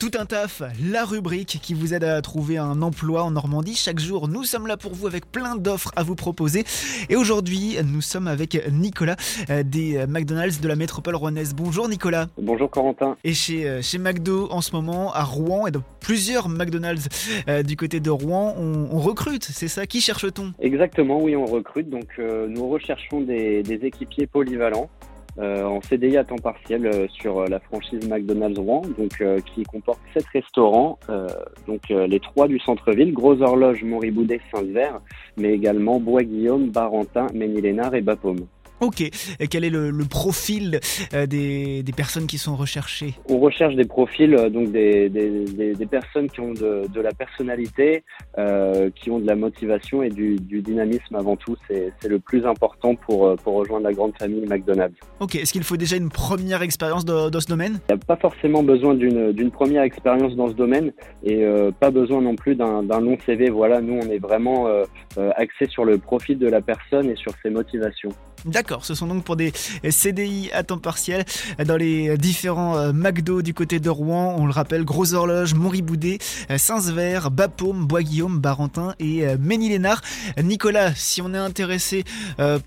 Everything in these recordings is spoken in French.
Tout un taf, la rubrique qui vous aide à trouver un emploi en Normandie. Chaque jour, nous sommes là pour vous avec plein d'offres à vous proposer. Et aujourd'hui, nous sommes avec Nicolas euh, des McDonald's de la métropole rouennaise. Bonjour Nicolas. Bonjour Corentin. Et chez, euh, chez McDo en ce moment à Rouen et dans plusieurs McDonald's euh, du côté de Rouen, on, on recrute, c'est ça? Qui cherche-t-on? Exactement, oui, on recrute. Donc, euh, nous recherchons des, des équipiers polyvalents euh, en CDI à temps partiel euh, sur euh, la franchise McDonald's Rouen, donc euh, qui comporte sept restaurants, euh, donc euh, les trois du centre-ville, Gros Horloge, Moriboudet, Saint-Vert, mais également Bois-Guillaume, Barentin, Ménilénard et Bapaume. Ok, et quel est le, le profil euh, des, des personnes qui sont recherchées? On recherche des profils, euh, donc des, des, personnes qui ont de, de la personnalité, euh, qui ont de la motivation et du, du dynamisme avant tout. C'est c'est le plus important pour, pour rejoindre la grande famille McDonald's. Ok, est-ce qu'il faut déjà une première expérience dans, dans ce domaine? Il n'y a pas forcément besoin d'une première expérience dans ce domaine et pas besoin non plus d'un long CV. Voilà, nous on est vraiment axé sur le profil de la personne et sur ses motivations. D'accord, ce sont donc pour des CDI à temps partiel dans les différents euh, McDo du côté de Rouen. On le rappelle, Gros Horloge, Moriboudet, euh, Saint-Sever, Bapaume, Bois-Guillaume, Barentin et euh, Ménilénard. Nicolas, si on est intéressé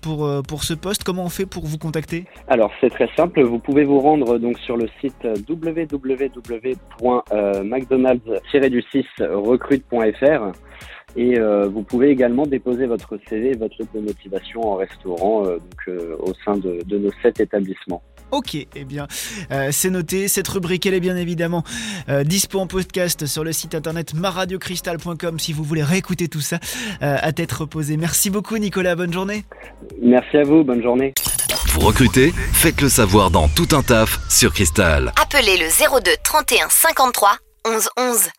pour, pour ce poste, comment on fait pour vous contacter? Alors c'est très simple, vous pouvez vous rendre donc sur le site www.mcdonalds-recrute.fr et euh, vous pouvez également déposer votre CV et votre lettre de motivation en restaurant euh, donc, euh, au sein de, de nos sept établissements. Ok, eh bien, euh, c'est noté. Cette rubrique, elle est bien évidemment euh, dispo en podcast sur le site internet maradiocristal.com si vous voulez réécouter tout ça euh, à tête reposée. Merci beaucoup, Nicolas. Bonne journée. Merci à vous, bonne journée. Vous recrutez Faites le savoir dans Tout un taf sur Cristal. Appelez le 02 31 53 11 11.